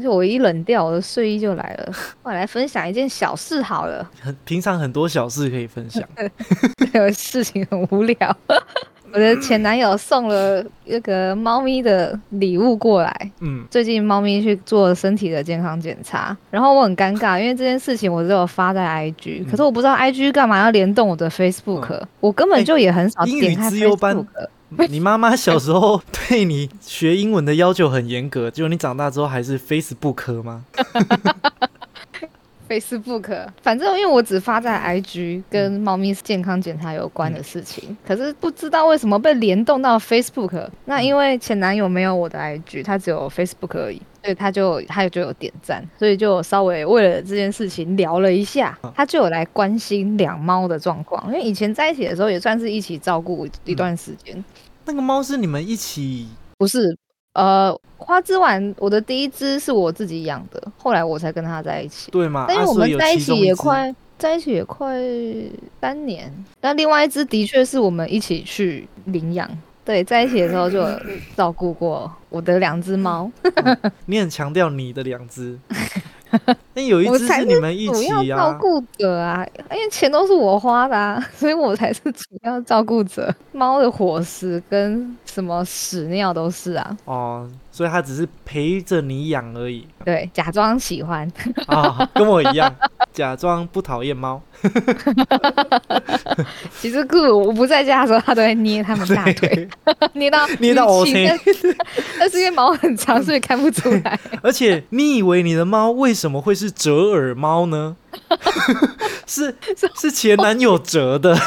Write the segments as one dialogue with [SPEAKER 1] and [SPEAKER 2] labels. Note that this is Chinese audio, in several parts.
[SPEAKER 1] 而且我一冷掉，我的睡衣就来了。我来分享一件小事好了，
[SPEAKER 2] 很 平常很多小事可以分享。
[SPEAKER 1] 这个事情很无聊。我的前男友送了那个猫咪的礼物过来。
[SPEAKER 2] 嗯，
[SPEAKER 1] 最近猫咪去做身体的健康检查，然后我很尴尬，因为这件事情我只有发在 IG，、可是我不知道 IG 干嘛要联动我的 Facebook，、我根本就也很少点开 Facebook。
[SPEAKER 2] 你妈妈小时候 对你学英文的要求很严格，结果你长大之后还是 Facebook 吗？
[SPEAKER 1] Facebook，反正因为我只发在 IG 跟猫咪健康检查有关的事情，可是不知道为什么被联动到 Facebook。那因为前男友没有我的 IG，他只有 Facebook 而已，所以他就他就有点赞，所以就稍微为了这件事情聊了一下，他就有来关心两猫的状况，因为以前在一起的时候也算是一起照顾一段时间，
[SPEAKER 2] 那个猫是你们一起
[SPEAKER 1] 不是。呃，花枝丸，我的第一只是我自己养的，后来我才跟他在一起。
[SPEAKER 2] 对吗？
[SPEAKER 1] 但因为我们在一起也快，在一起也快三年。但另外一只的确是我们一起去领养。对，在一起的时候就照顾过我的两只猫，
[SPEAKER 2] 你很强调你的两只，那有一只是你们一
[SPEAKER 1] 主要
[SPEAKER 2] 起呀、
[SPEAKER 1] 照顾者啊，因为钱都是我花的啊，所以我才是主要照顾者。猫的伙食跟什么屎尿都是啊，
[SPEAKER 2] 哦，所以他只是陪着你养而已
[SPEAKER 1] 对，假装喜欢。
[SPEAKER 2] 啊、跟我一样，假装不讨厌猫。
[SPEAKER 1] 其实酷我不在家的时候，他都会捏他们大腿，捏到
[SPEAKER 2] 捏到
[SPEAKER 1] 淤青
[SPEAKER 2] OK
[SPEAKER 1] 但但是因为毛很长，所以看不出来。
[SPEAKER 2] 而且你以为你的猫为什么会是折耳猫呢？是是前男友折的，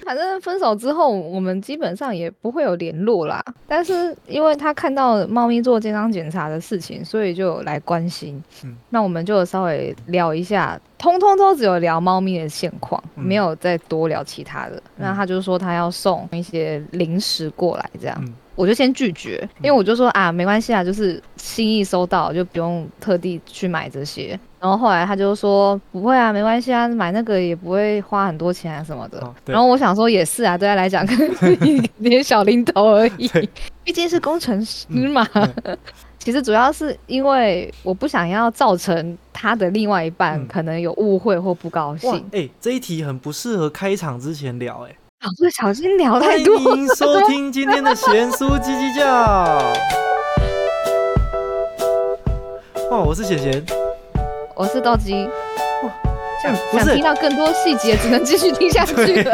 [SPEAKER 1] 反正分手之后，我们基本上也不会有联络啦。但是因为他看到猫咪做健康检查的事情，所以就来关心。
[SPEAKER 2] 嗯
[SPEAKER 1] 那我们就稍微聊一下，通通都只有聊猫咪的现况，
[SPEAKER 2] 嗯
[SPEAKER 1] 没有再多聊其他的。那他就说他要送一些零食过来，这样。
[SPEAKER 2] 嗯
[SPEAKER 1] 我就先拒绝，因为我就说啊，没关系啊，就是心意收到，就不用特地去买这些。然后后来他就说不会啊，没关系啊，买那个也不会花很多钱啊什么的。
[SPEAKER 2] 哦
[SPEAKER 1] 然后我想说也是啊，对他来讲可能是一点小零头而已，毕竟是工程师嘛。
[SPEAKER 2] 嗯
[SPEAKER 1] 其实主要是因为我不想要造成他的另外一半
[SPEAKER 2] 嗯
[SPEAKER 1] 可能有误会或不高兴，，
[SPEAKER 2] 哎、这一题很不适合开场之前聊、哎。
[SPEAKER 1] 啊，不小心聊太
[SPEAKER 2] 欢
[SPEAKER 1] 多。
[SPEAKER 2] 迎收听今天的咸酥叽叽叫。哇，我是贤贤，
[SPEAKER 1] 我是豆鸡。想
[SPEAKER 2] 不是
[SPEAKER 1] 想听到更多细节，只能继续听下去了。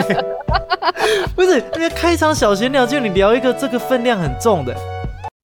[SPEAKER 2] 不是那个开场小闲聊，就你聊一个这个分量很重的，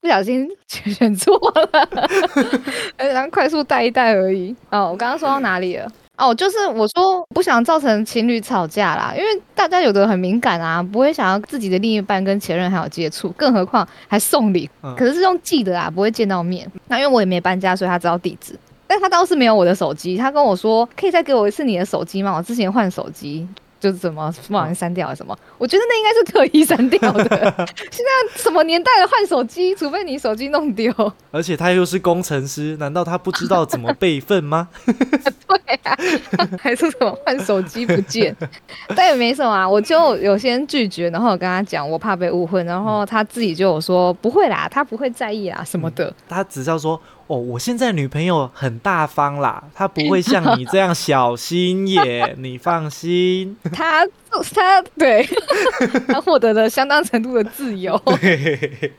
[SPEAKER 1] 不小心选错了，呃然后快速带一带而已。哦，我刚刚说到哪里了？哦，就是我说不想造成情侣吵架啦，因为大家有的很敏感啊，不会想要自己的另一半跟前任还有接触，更何况还送礼，
[SPEAKER 2] 嗯
[SPEAKER 1] 可是是用寄的啊，不会见到面。那因为我也没搬家，所以他知道地址。但他倒是没有我的手机，他跟我说可以再给我一次你的手机吗？我之前换手机，就是怎么不小心删掉了什么？我觉得那应该是刻意删掉的。现在什么年代了，换手机，除非你手机弄丢。
[SPEAKER 2] 而且他又是工程师，难道他不知道怎么备份吗？
[SPEAKER 1] 对啊，还是什么换手机不见？但也没什么啊，我就有先拒绝，然后我跟他讲我怕被误会，然后他自己就有说不会啦，他不会在意啊什么的。
[SPEAKER 2] 他只是要说，哦，我现在女朋友很大方啦，她不会像你这样小心眼，你放心。
[SPEAKER 1] 她她对 她获得了相当程度的自由。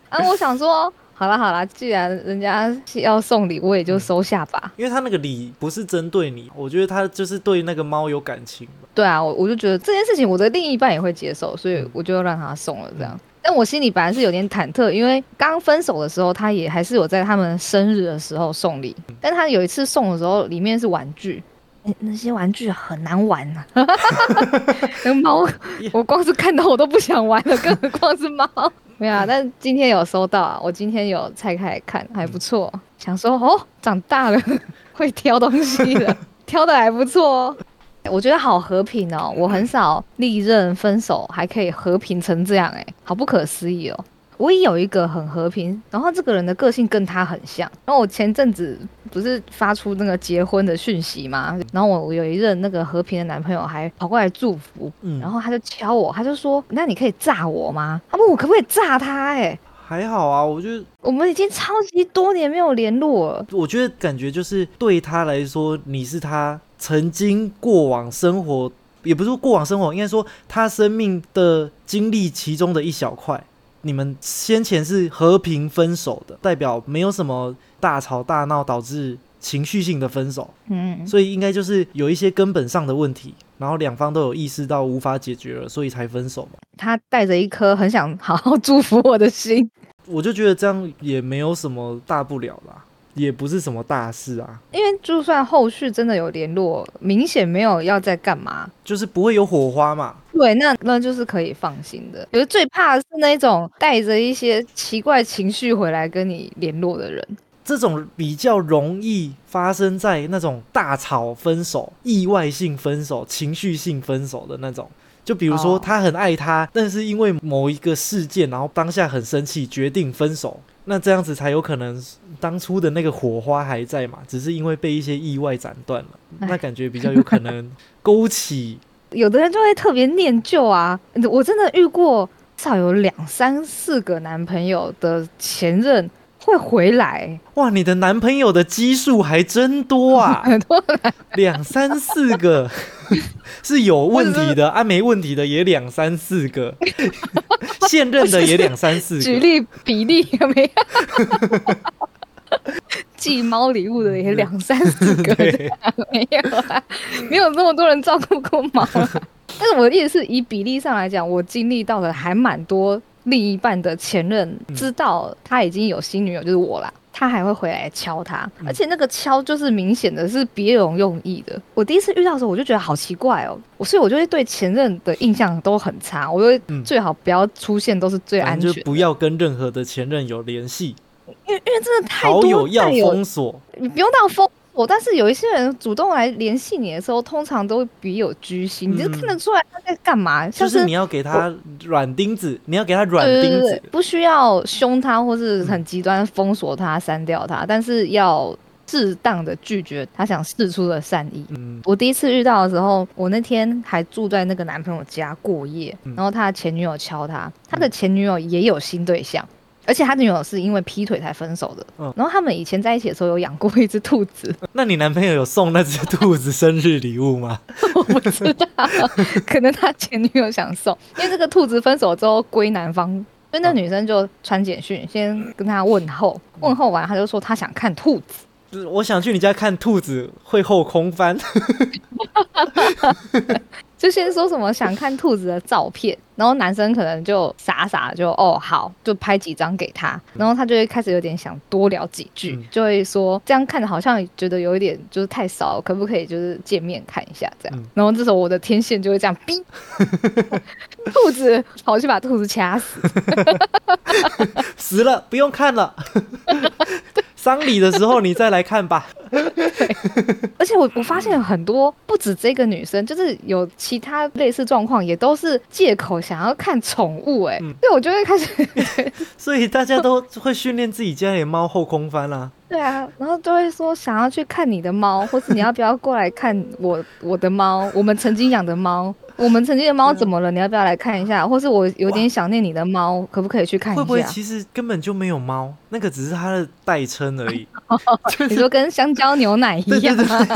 [SPEAKER 1] 啊，我想说，好了好了，既然人家要送礼，我也就收下吧。
[SPEAKER 2] 因为他那个礼不是针对你，我觉得他就是对那个猫有感情吧。
[SPEAKER 1] 对啊，我我就觉得这件事情我的另一半也会接受，所以我就让他送了这样。但我心里本来是有点忐忑，因为刚分手的时候，他也还是有在他们生日的时候送礼，但他有一次送的时候，里面是玩具。那那些玩具很难玩呐、啊，那个猫，我光是看到我都不想玩了，更何况是猫。没有啊，但今天有收到啊，我今天有拆开来看，还不错。想说哦，长大了 会挑东西了，挑的还不错哦。我觉得好和平哦，我很少历任分手还可以和平成这样，哎，好不可思议哦。我也有一个很和平，然后这个人的个性跟他很像。然后我前阵子不是发出那个结婚的讯息吗，然后我我有一任那个和平的男朋友还跑过来祝福，
[SPEAKER 2] 嗯
[SPEAKER 1] 然后他就敲我，他就说：“那你可以炸我吗？”他问我可不可以炸他、欸，
[SPEAKER 2] 还好啊，我觉得，
[SPEAKER 1] 我们已经超级多年没有联络了。
[SPEAKER 2] 我觉得感觉就是对他来说，你是他曾经过往生活，也不是说过往生活，应该说他生命的经历其中的一小块。你们先前是和平分手的，代表没有什么大吵大闹导致情绪性的分手，
[SPEAKER 1] 嗯，
[SPEAKER 2] 所以应该就是有一些根本上的问题，然后两方都有意识到无法解决了，所以才分手嘛。
[SPEAKER 1] 他带着一颗很想好好祝福我的心，
[SPEAKER 2] 我就觉得这样也没有什么大不了啦，也不是什么大事啊，
[SPEAKER 1] 因为就算后续真的有联络，明显没有要再干嘛，
[SPEAKER 2] 就是不会有火花嘛。
[SPEAKER 1] 对，那那就是可以放心的。有最怕的是那种带着一些奇怪情绪回来跟你联络的人。
[SPEAKER 2] 这种比较容易发生在那种大吵分手、意外性分手、情绪性分手的那种。就比如说，
[SPEAKER 1] 哦
[SPEAKER 2] 他很爱他，但是因为某一个事件，然后当下很生气，决定分手。那这样子才有可能当初的那个火花还在嘛，只是因为被一些意外斩断了。那感觉比较有可能勾起。
[SPEAKER 1] 有的人就会特别念旧啊，我真的遇过至少有两三四个男朋友的前任会回来，
[SPEAKER 2] 哇，你的男朋友的基数还真多啊，
[SPEAKER 1] 很多
[SPEAKER 2] 两三四个 是有问题的，啊，没问题的也两三四个，现任的也两三四个。
[SPEAKER 1] 举例比例有没有？寄猫礼物的也两三四个，没有啊，没有那么多人照顾过猫啊。但是我的意思是以比例上来讲，我经历到的还蛮多另一半的前任知道他已经有新女友，就是我啦。他还会回来敲他，而且那个敲就是明显的是别有用意的。我第一次遇到的时候，我就觉得好奇怪哦，我所以我就会对前任的印象都很差，我就最好不要出现，都是最安全
[SPEAKER 2] 不要跟任何的前任有联系，
[SPEAKER 1] 因为因为真的太
[SPEAKER 2] 好
[SPEAKER 1] 多
[SPEAKER 2] 友要封锁。
[SPEAKER 1] 你不用到封锁，但是有一些人主动来联系你的时候，通常都会别有居心，你就
[SPEAKER 2] 嗯
[SPEAKER 1] 看得出来他在干嘛。像
[SPEAKER 2] 就是你要给他软钉子，你要给他软钉子，，
[SPEAKER 1] 对不需要凶他或是很极端封锁他、删掉他，但是要适当的拒绝他想试出的善意。
[SPEAKER 2] 嗯，
[SPEAKER 1] 我第一次遇到的时候，我那天还住在那个男朋友家过夜，
[SPEAKER 2] 嗯
[SPEAKER 1] 然后他的前女友敲他，他的前女友也有新对象。而且他的女友是因为劈腿才分手的，
[SPEAKER 2] 嗯。
[SPEAKER 1] 然后他们以前在一起的时候有养过一只兔子，
[SPEAKER 2] 那你男朋友有送那只兔子生日礼物吗？
[SPEAKER 1] 我不知道，可能他前女友想送，因为这个兔子分手之后归男方，所以那女生就传简讯先跟他问候，问候完他就说他想看兔子，
[SPEAKER 2] 我想去你家看兔子，会后空翻。
[SPEAKER 1] 就先说什么想看兔子的照片，然后男生可能就傻傻就哦好，就拍几张给他，然后他就会开始有点想多聊几句，
[SPEAKER 2] 嗯
[SPEAKER 1] 就会说这样看着好像觉得有一点就是太少，可不可以就是见面看一下这样？
[SPEAKER 2] 嗯
[SPEAKER 1] 然后这时候我的天线就会这样逼，兔子跑去把兔子掐死。
[SPEAKER 2] 死了，不用看了。丧礼的时候你再来看吧。
[SPEAKER 1] 而且我我发现很多不止这个女生，就是有其他类似状况，也都是借口想要看宠物、哎、
[SPEAKER 2] 嗯。
[SPEAKER 1] 所以我就会开始，
[SPEAKER 2] 所以大家都会训练自己家里的猫后空翻啦、
[SPEAKER 1] 对啊，然后就会说想要去看你的猫，或是你要不要过来看我我的猫，我们曾经养的猫，我们曾经的猫怎么了？你要不要来看一下？或是我有点想念你的猫，可不可以去看一下？
[SPEAKER 2] 会不会其实根本就没有猫，那个只是它的代称而已？
[SPEAKER 1] 你说跟香蕉牛奶 一
[SPEAKER 2] 对对
[SPEAKER 1] 样吗？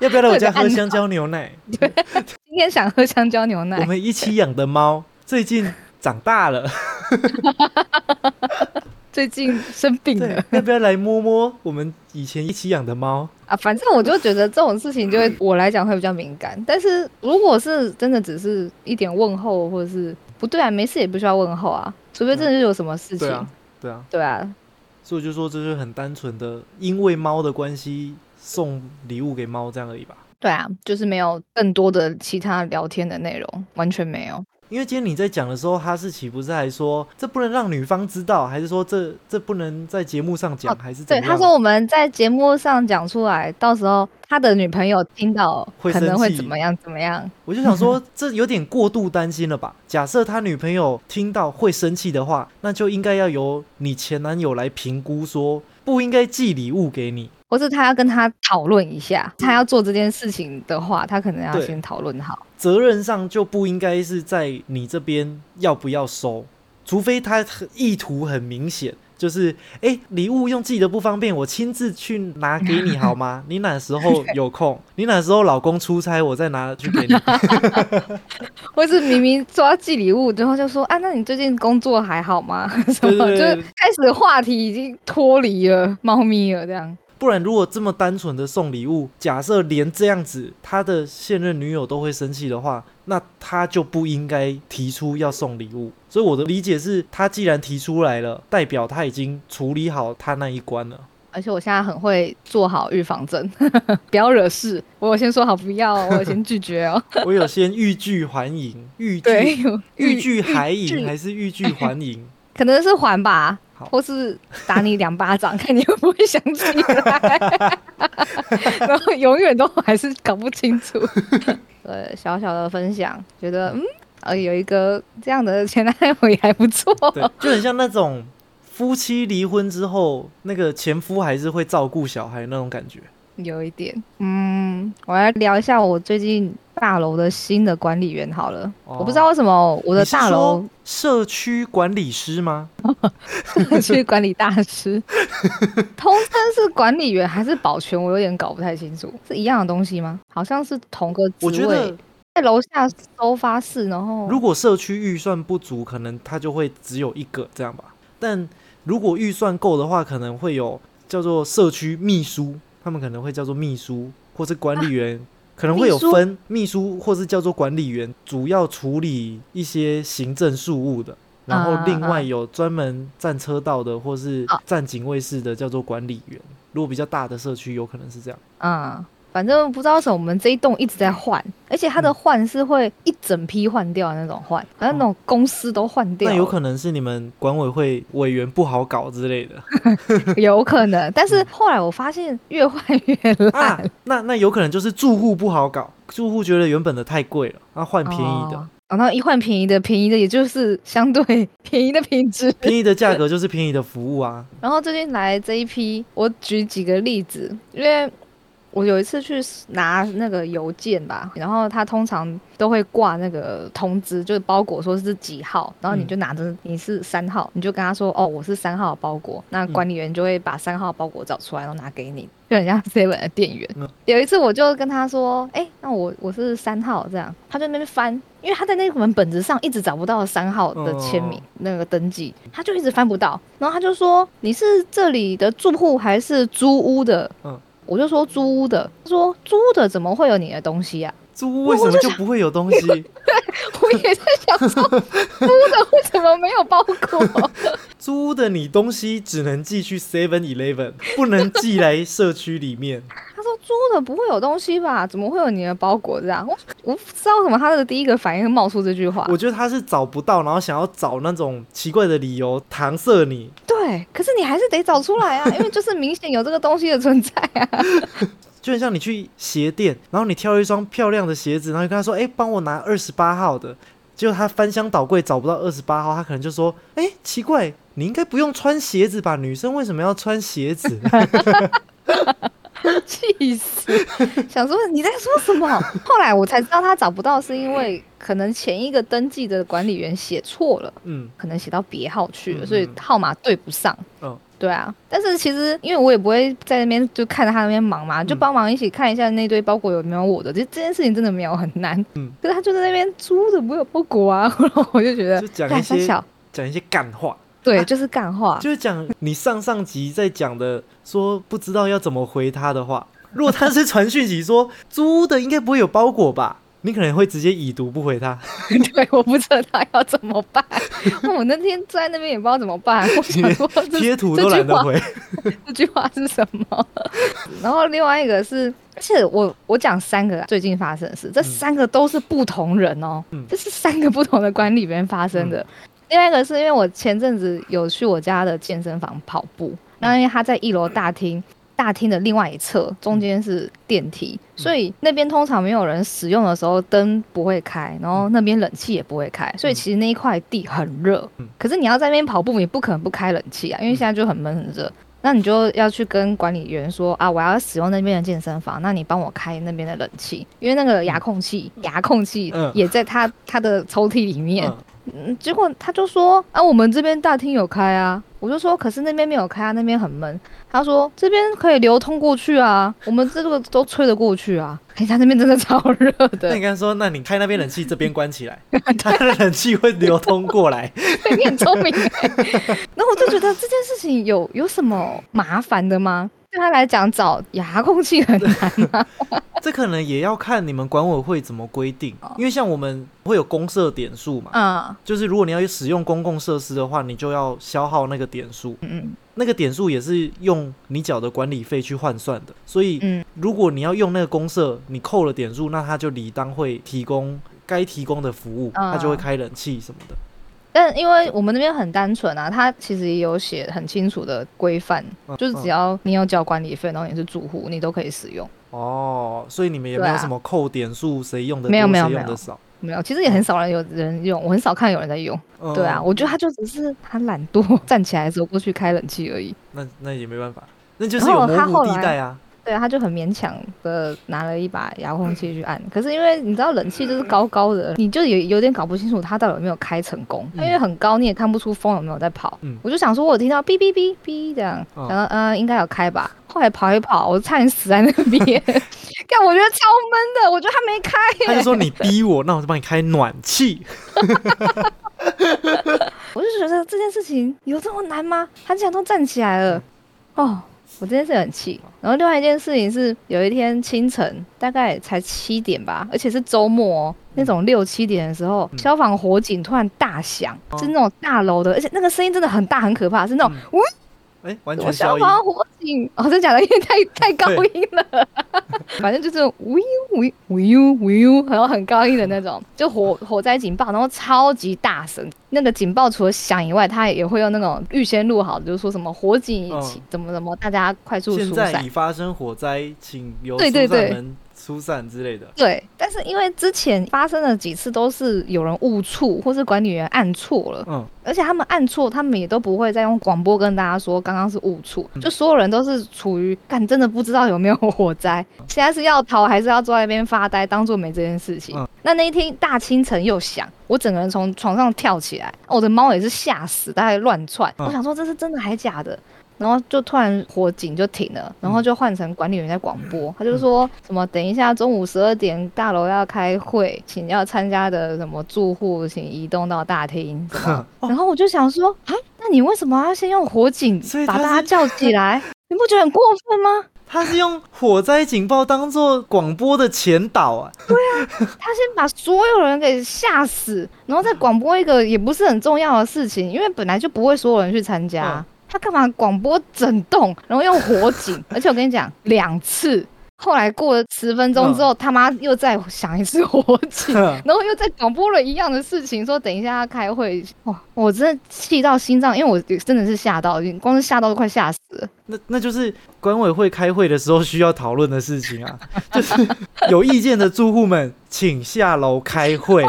[SPEAKER 2] 要不要来我家喝香蕉牛奶？
[SPEAKER 1] 今天想喝香蕉牛奶
[SPEAKER 2] 我
[SPEAKER 1] 奶，
[SPEAKER 2] 们一起养的猫最近长大了，
[SPEAKER 1] 最近生病了，
[SPEAKER 2] 要不要来摸摸我们以前一起养的猫？
[SPEAKER 1] 啊，反正我就觉得这种事情就会我来讲会比较敏感，但是如果是真的只是一点问候，或者是不对啊，没事也不需要问候啊，除非真的是有什么事情，
[SPEAKER 2] 对啊，对啊，
[SPEAKER 1] 对啊，
[SPEAKER 2] 所以我就说这是很单纯的，因为猫的关系送礼物给猫这样而已吧。
[SPEAKER 1] 对啊，就是没有更多的其他聊天的内容，完全没有。
[SPEAKER 2] 因为今天你在讲的时候，哈士奇不是还说这不能让女方知道，还是说这这不能在节目上讲，
[SPEAKER 1] 哦
[SPEAKER 2] 还是
[SPEAKER 1] 对，他说我们在节目上讲出来，到时候他的女朋友听到
[SPEAKER 2] 会
[SPEAKER 1] 可能会怎么样怎么样。
[SPEAKER 2] 我就想说，这有点过度担心了吧？假设他女朋友听到会生气的话，那就应该要由你前男友来评估，说不应该寄礼物给你。
[SPEAKER 1] 或是他要跟他讨论一下，他要做这件事情的话，他可能要先讨论好。
[SPEAKER 2] 责任上就不应该是在你这边要不要收，除非他意图很明显，就是哎，礼物用自己的不方便，我亲自去拿给你好吗？你哪时候有空？你哪时候老公出差，我再拿去给你。
[SPEAKER 1] 或是明明说要寄礼物，然后就说啊，那你最近工作还好吗？什么就是开始话题已经脱离了猫咪了这样。
[SPEAKER 2] 不然，如果这么单纯的送礼物，假设连这样子他的现任女友都会生气的话，那他就不应该提出要送礼物。所以我的理解是，他既然提出来了，代表他已经处理好他那一关了。
[SPEAKER 1] 而 且我现在很会做好预防针，不要惹事。我先说好不要，我先拒绝哦。
[SPEAKER 2] 我有先欲拒还迎，欲拒欲拒还迎还是欲拒还迎？
[SPEAKER 1] 可能是还吧。或是打你两巴掌，看你会不会想起来，然后永远都还是搞不清楚。呃，小小的分享，觉得嗯，呃，有一个这样的前男友也还不错，
[SPEAKER 2] 就很像那种夫妻离婚之后，那个前夫还是会照顾小孩那种感觉。
[SPEAKER 1] 有一点，嗯，我来聊一下我最近大楼的新的管理员好了。我不知道为什么我的大楼
[SPEAKER 2] 社区管理师吗？
[SPEAKER 1] 社区管理大师，通称是管理员还是保全？我有点搞不太清楚，是一样的东西吗？好像是同个职位，在楼下收发室。然后，
[SPEAKER 2] 如果社区预算不足，可能他就会只有一个这样吧。但如果预算够的话，可能会有叫做社区秘书。他们可能会叫做秘书，或是管理员，可能会有分秘书，或是叫做管理员，主要处理一些行政事务的。然后另外有专门站车道的，或是站警卫室的，叫做管理员。如果比较大的社区，有可能是这样。
[SPEAKER 1] 嗯。反正不知道什么，我们这一栋一直在换，而且它的换是会一整批换掉的那种换，好像那种公司都换掉。
[SPEAKER 2] 那有可能是你们管委会委员不好搞之类的，
[SPEAKER 1] 有可能。但是后来我发现越换越烂。
[SPEAKER 2] 那那有可能就是住户不好搞，住户觉得原本的太贵了，要换便宜的。
[SPEAKER 1] 然后一换便宜的，便宜的也就是相对便宜的品质，
[SPEAKER 2] 便宜的价格就是便宜的服务啊。
[SPEAKER 1] 然后最近来这一批，我举几个例子，因为。我有一次去拿那个邮件吧，然后他通常都会挂那个通知，就是包裹说是几号，然后你就拿着你是三号，你就跟他说哦我是三号包裹，那管理员就会把三号包裹找出来，然后拿给你，就很像 seven 的店员。有一次我就跟他说，哎，那我我是三号这样，他在那边翻，因为他在那本本子上一直找不到三号的签名那个登记，他就一直翻不到，然后他就说你是这里的住户还是租屋的？嗯。我就说租屋的，他说租屋的怎么会有你的东西啊？
[SPEAKER 2] 租屋为什么就不会有东西？对，
[SPEAKER 1] 我也在想说，租的为什么没有包裹？
[SPEAKER 2] 租的你东西只能寄去 Seven Eleven，不能寄来社区里面。
[SPEAKER 1] 租的不会有东西吧？怎么会有你的包裹这样？我我不知道为什么他的第一个反应会冒出这句话。
[SPEAKER 2] 我觉得他是找不到，然后想要找那种奇怪的理由搪塞你。
[SPEAKER 1] 对，可是你还是得找出来啊，因为就是明显有这个东西的存在啊。
[SPEAKER 2] 就很像你去鞋店，然后你挑一双漂亮的鞋子，然后你跟他说：“哎，帮我拿二十八号的。”结果他翻箱倒柜找不到二十八号，他可能就说：“哎，奇怪，你应该不用穿鞋子吧？女生为什么要穿鞋子？”
[SPEAKER 1] 气死！想说你在说什么？后来我才知道他找不到，是因为可能前一个登记的管理员写错了，嗯，可能写到别号去了，所以号码对不上。嗯，对啊。但是其实因为我也不会在那边就看着他那边忙嘛，就帮忙一起看一下那堆包裹有没有我的。这这件事情真的没有很难。嗯，可是他就在那边租的没有包裹啊，然后我就觉得
[SPEAKER 2] 就讲一些讲一些干话。
[SPEAKER 1] 对，就是干话，
[SPEAKER 2] 就是讲你上上集在讲的，说不知道要怎么回他的话。如果他是传讯息说租的应该不会有包裹吧，你可能会直接已读不回他。
[SPEAKER 1] 对，我不知道他要怎么办。我那天在那边也不知道怎么办，我想说
[SPEAKER 2] 贴图都懒得回。
[SPEAKER 1] 这句话是什么？然后另外一个是，而且我我讲三个最近发生的事，这三个都是不同人哦，这是三个不同的管理员发生的。另外一个是因为我前阵子有去我家的健身房跑步，那因为他在一楼大厅，大厅的另外一侧中间是电梯，所以那边通常没有人使用的时候灯不会开，然后那边冷气也不会开，所以其实那一块地很热。可是你要在那边跑步，你不可能不开冷气啊，因为现在就很闷很热。那你就要去跟管理员说啊，我要使用那边的健身房，那你帮我开那边的冷气，因为那个遥控器，遥控器也在他他的抽屉里面。嗯，结果他就说啊，我们这边大厅有开啊，我就说可是那边没有开啊，那边很闷。他说这边可以流通过去啊，我们这个都吹得过去啊。哎，他那边真的超热的。
[SPEAKER 2] 那你刚说，那你开那边冷气，这边关起来，他的冷气会流通过来。
[SPEAKER 1] 你很聪明。然后我就觉得这件事情有有什么麻烦的吗？对他来讲，找牙空气很难吗？
[SPEAKER 2] 这可能也要看你们管委会怎么规定，因为像我们会有公设点数嘛，嗯，就是如果你要使用公共设施的话，你就要消耗那个点数，嗯嗯，那个点数也是用你缴的管理费去换算的，所以，嗯，如果你要用那个公社，你扣了点数，那他就理当会提供该提供的服务，他就会开冷气什么的。
[SPEAKER 1] 但因为我们那边很单纯啊，他其实也有写很清楚的规范，就是只要你有交管理费，然后你是住户，你都可以使用。
[SPEAKER 2] 哦，所以你们也没有什么扣点数，谁用的
[SPEAKER 1] 多，谁
[SPEAKER 2] 用的少？
[SPEAKER 1] 没有，其实也很少人有人用，我很少看有人在用。对啊，我觉得他就只是他懒惰，站起来走过去开冷气而已。
[SPEAKER 2] 那那也没办法，那就是有模糊地带啊。
[SPEAKER 1] 对啊，他就很勉强的拿了一把遥控器去按，可是因为你知道冷气就是高高的，你就有有点搞不清楚他到底有没有开成功，因为很高你也看不出风有没有在跑。嗯我就想说，我听到哔哔哔哔这样，想到嗯应该有开吧，后来跑一跑，我差点死在那边。但，我觉得超闷的，我觉得他没开。
[SPEAKER 2] 他就说你逼我，那我就帮你开暖气。
[SPEAKER 1] 我就觉得这件事情有这么难吗？他竟然都站起来了，哦。我这件事很气，然后另外一件事情是，有一天清晨大概才七点吧，而且是周末哦，那种六七点的时候，消防火警突然大响，是那种大楼的，而且那个声音真的很大很可怕，是那种呜。
[SPEAKER 2] 哎，完全
[SPEAKER 1] 消防火警哦，真假的，因为太太高音了，反正就是呜呜呜呜呜，然后很高音的那种，就火火灾警报，然后超级大声。那个警报除了响以外，它也会用那种预先录好，就是说什么火警起怎么怎么，大家快速疏
[SPEAKER 2] 散。现在已发生火灾，请由疏散门。疏散之类的，
[SPEAKER 1] 对，但是因为之前发生了几次都是有人误触，或是管理员按错了，嗯，而且他们按错，他们也都不会再用广播跟大家说刚刚是误触，就所有人都是处于干真的不知道有没有火灾，现在是要逃还是要坐在那边发呆，当做没这件事情。那那一天大清晨又响，我整个人从床上跳起来，我的猫也是吓死，大概乱窜，我想说这是真的还假的。然后就突然火警就停了，然后就换成管理员在广播，他就说什么等一下中午十二点大楼要开会，请要参加的什么住户请移动到大厅。然后我就想说啊，那你为什么要先用火警把大家叫起来？你不觉得很过分吗？
[SPEAKER 2] 他是用火灾警报当做广播的前导啊。
[SPEAKER 1] 对啊，他先把所有人给吓死，然后再广播一个也不是很重要的事情，因为本来就不会所有人去参加。他干嘛广播整栋，然后用火警？而且我跟你讲，两次。后来过了十分钟之后，他妈又再响一次火警，然后又再广播了一样的事情，说等一下要开会。哇，我真的气到心脏，因为我真的是吓到，光是吓到都快吓死了。
[SPEAKER 2] 那那就是管委会开会的时候需要讨论的事情啊，就是有意见的住户们。请下楼开会，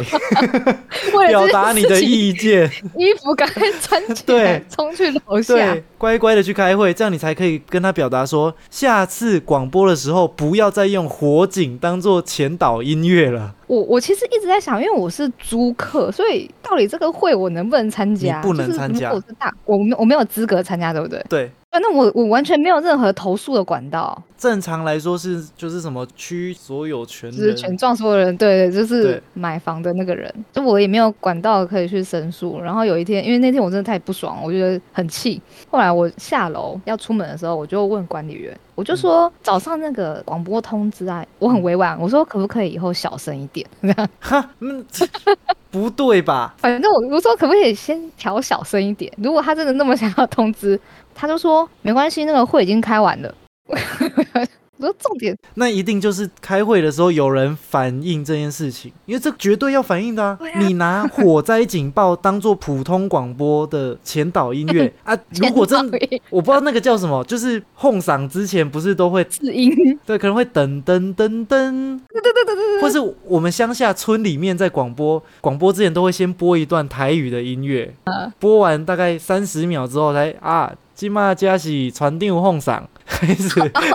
[SPEAKER 2] 表达你的意见。
[SPEAKER 1] 衣服赶快穿起来，冲去楼下。
[SPEAKER 2] 对，乖乖的去开会，这样你才可以跟他表达说，下次广播的时候不要再用火警当做前导音乐了。
[SPEAKER 1] 我我其实一直在想，因为我是租客，所以到底这个会我能不能参加？
[SPEAKER 2] 不能参加。
[SPEAKER 1] 我是大，我没我没有资格参加，对不对？
[SPEAKER 2] 对。
[SPEAKER 1] 那我我完全没有任何投诉的管道。
[SPEAKER 2] 正常来说是就是什么区所有权，
[SPEAKER 1] 就是权状所有人，对对，就是买房的那个人，就我也没有管道可以去申诉。然后有一天，因为那天我真的太不爽，我觉得很气。后来我下楼要出门的时候，我就问管理员，我就说早上那个广播通知啊，我很委婉，我说可不可以以后小声一点？哈，
[SPEAKER 2] 不对吧？
[SPEAKER 1] 反正我我说可不可以先调小声一点？如果他真的那么想要通知。他就说没关系，那个会已经开完了。我说重点，
[SPEAKER 2] 那一定就是开会的时候有人反映这件事情，因为这绝对要反映的啊。你拿火灾警报 当做普通广播的前导音乐 啊？如果真，我不知道那个叫什么，就是哄嗓之前不是都会
[SPEAKER 1] 字音？
[SPEAKER 2] 对，可能会噔噔噔噔，
[SPEAKER 1] 对对对对对，
[SPEAKER 2] 或是我们乡下村里面在广播广播之前都会先播一段台语的音乐，啊播完大概三十秒之后才啊。金马加喜传递奉上，开始，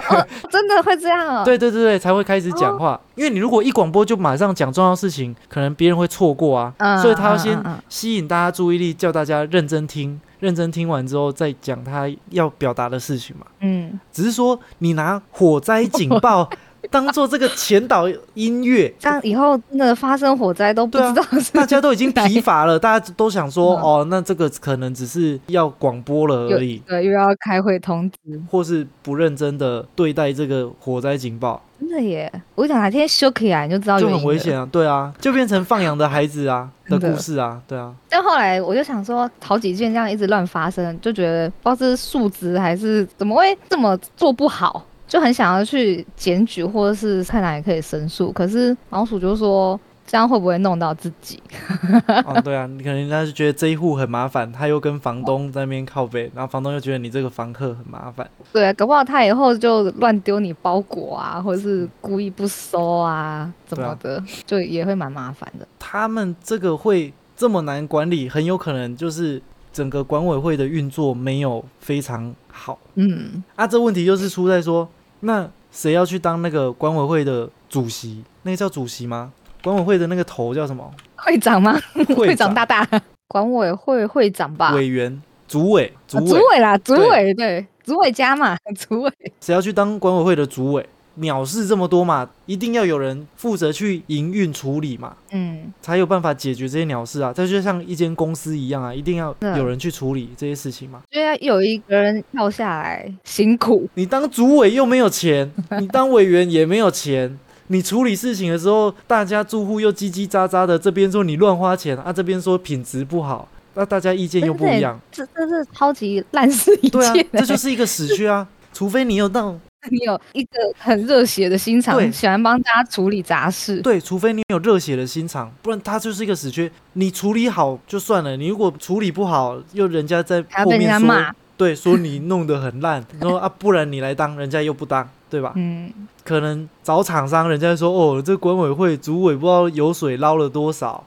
[SPEAKER 1] 真的会这样哦。
[SPEAKER 2] 对对对对，才会开始讲话。因为你如果一广播就马上讲重要事情，可能别人会错过啊，
[SPEAKER 1] 嗯，
[SPEAKER 2] 所以他要先吸引大家注意力，叫大家认真听，认真听完之后再讲他要表达的事情嘛。
[SPEAKER 1] 嗯，
[SPEAKER 2] 只是说你拿火灾警报当做这个前导音乐，
[SPEAKER 1] 这样以后真的发生火灾都不知道是
[SPEAKER 2] 大家都已经疲乏了，大家都想说，
[SPEAKER 1] 嗯
[SPEAKER 2] 哦，那这个可能只是要广播了而已，
[SPEAKER 1] 对，又要开会通知，
[SPEAKER 2] 或是不认真的对待这个火灾警报，
[SPEAKER 1] 真的耶！我想哪天修起来你就知道
[SPEAKER 2] 就。很危险啊。对啊，就变成放羊的孩子啊 的
[SPEAKER 1] 的
[SPEAKER 2] 故事啊，对啊，
[SPEAKER 1] 但后来我就想说，好几件这样一直乱发生，就觉得不知道是数值还是怎么会这么做不好，就很想要去检举或者是看哪里可以申诉。可是老鼠就说这样会不会弄到自己？
[SPEAKER 2] 哦，对啊，你可能人家就觉得这一户很麻烦，他又跟房东在那边靠背，然后房东又觉得你这个房客很麻烦，
[SPEAKER 1] 对啊，搞不好他以后就乱丢你包裹啊，或者是故意不收啊，怎么的，就也会蛮麻烦的。
[SPEAKER 2] 他们这个会这么难管理，很有可能就是整个管委会的运作没有非常好
[SPEAKER 1] 嗯，
[SPEAKER 2] 啊。这问题就是出在说，那谁要去当那个管委会的主席？那个叫主席吗？管委会的那个头叫什么？
[SPEAKER 1] 会长吗？
[SPEAKER 2] 会
[SPEAKER 1] 会长大大，管委会会长吧？
[SPEAKER 2] 委员、主委、主
[SPEAKER 1] 啊主
[SPEAKER 2] 委，
[SPEAKER 1] 委啦，主
[SPEAKER 2] 对
[SPEAKER 1] 委对，主委加嘛，主委。
[SPEAKER 2] 谁要去当管委会的主委？鸟事这么多嘛，一定要有人负责去营运处理嘛。
[SPEAKER 1] 嗯，
[SPEAKER 2] 才有办法解决这些鸟事啊！这就像一间公司一样啊，一定要有人去处理这些事情嘛。
[SPEAKER 1] 就要有一个人跳下来辛苦。
[SPEAKER 2] 你当主委又没有钱，你当委员也没有钱，你处理事情的时候，大家住户又叽叽喳喳的，这边说你乱花钱啊，这边说品质不好，那大家意见又不一样。
[SPEAKER 1] 这这是超级烂事一
[SPEAKER 2] 对啊
[SPEAKER 1] 件、，
[SPEAKER 2] 这就是一个死区啊！除非你有那种
[SPEAKER 1] 你有一个很热血的心肠，
[SPEAKER 2] 对
[SPEAKER 1] 喜欢帮大家处理杂事。
[SPEAKER 2] 对，除非你有热血的心肠，不然他就是一个死缺。你处理好就算了，你如果处理不好，又人家在后面说对，说你弄得很烂，然后啊，不然你来当，人家又不当，对吧？
[SPEAKER 1] 嗯，
[SPEAKER 2] 可能找厂商，人家说哦，这管委会主委不知道油水捞了多少，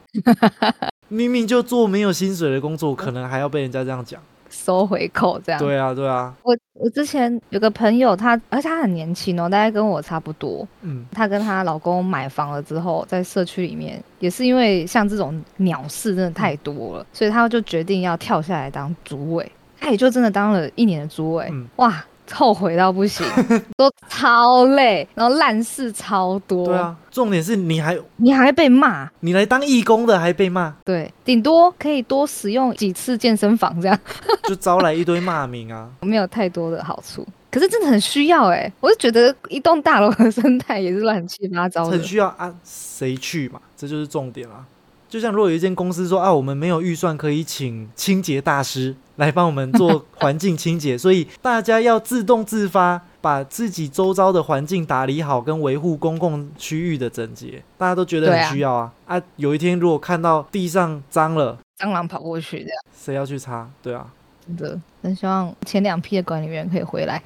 [SPEAKER 2] 明明就做没有薪水的工作，可能还要被人家这样讲。
[SPEAKER 1] 收回扣这样。
[SPEAKER 2] 对啊，对啊，
[SPEAKER 1] 我我之前有个朋友，他而且他很年轻哦，大概跟我差不多。
[SPEAKER 2] 嗯，
[SPEAKER 1] 她跟她老公买房了之后，在社区里面也是因为像这种鸟事真的太多了，所以她就决定要跳下来当主委。她也就真的当了一年的主委，
[SPEAKER 2] 嗯
[SPEAKER 1] 哇，后悔到不行，都超累，然后烂事超多。
[SPEAKER 2] 对，啊，重点是你还
[SPEAKER 1] 你还会被骂。
[SPEAKER 2] 你来当义工的还被骂，
[SPEAKER 1] 对，顶多可以多使用几次健身房，这样
[SPEAKER 2] 就招来一堆骂名啊。
[SPEAKER 1] 没有太多的好处。可是真的很需要哎、我就觉得一栋大楼的生态也是乱七八糟的
[SPEAKER 2] 很。需要啊，谁去嘛？这就是重点啊。就像如果有一间公司说啊，我们没有预算可以请清洁大师来帮我们做 环境清洁，所以大家要自动自发把自己周遭的环境打理好，跟维护公共区域的整洁，大家都觉得很需要啊啊！有一天如果看到地上脏了，
[SPEAKER 1] 蟑螂跑过去这样，
[SPEAKER 2] 谁要去擦？对啊，
[SPEAKER 1] 真的很希望前两批的管理员可以回来。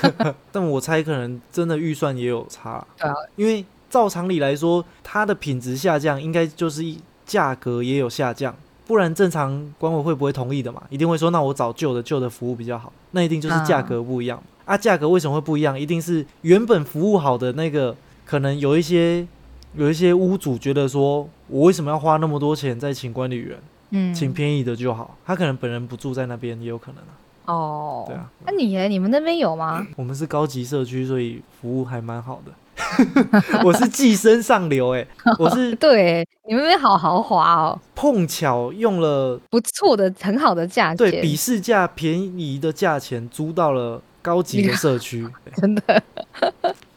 [SPEAKER 2] 但我猜可能真的预算也有差，
[SPEAKER 1] 对啊，
[SPEAKER 2] 因为照常理来说，它的品质下降，应该就是一价格也有下降，不然正常管委会不会同意的嘛，一定会说那我找旧的，旧的服务比较好，那一定就是价格不一样啊。价格为什么会不一样？一定是原本服务好的那个，可能有一些有一些屋主觉得说，我为什么要花那么多钱再请管理员，
[SPEAKER 1] 嗯，
[SPEAKER 2] 请便宜的就好，他可能本人不住在那边也有可能啊。
[SPEAKER 1] 哦，
[SPEAKER 2] 对啊，
[SPEAKER 1] 那你呢？你们那边有吗？
[SPEAKER 2] 我们是高级社区，所以服务还蛮好的。我是寄生上流哎、我是
[SPEAKER 1] 对，你们那边好豪华哦，
[SPEAKER 2] 碰巧用了
[SPEAKER 1] 不错的，很好的价钱，
[SPEAKER 2] 对比市价便宜的价钱租到了高级的社区，
[SPEAKER 1] 真的。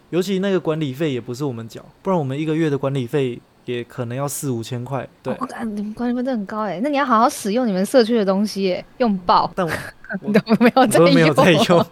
[SPEAKER 2] 尤其那个管理费也不是我们缴，不然我们一个月的管理费也可能要四五千块。对，
[SPEAKER 1] 我感你们管理费真的很高哎，那你要好好使用你们社区的东西耶，用爆，
[SPEAKER 2] 但我
[SPEAKER 1] 没有
[SPEAKER 2] 我
[SPEAKER 1] 在
[SPEAKER 2] 用没有在用，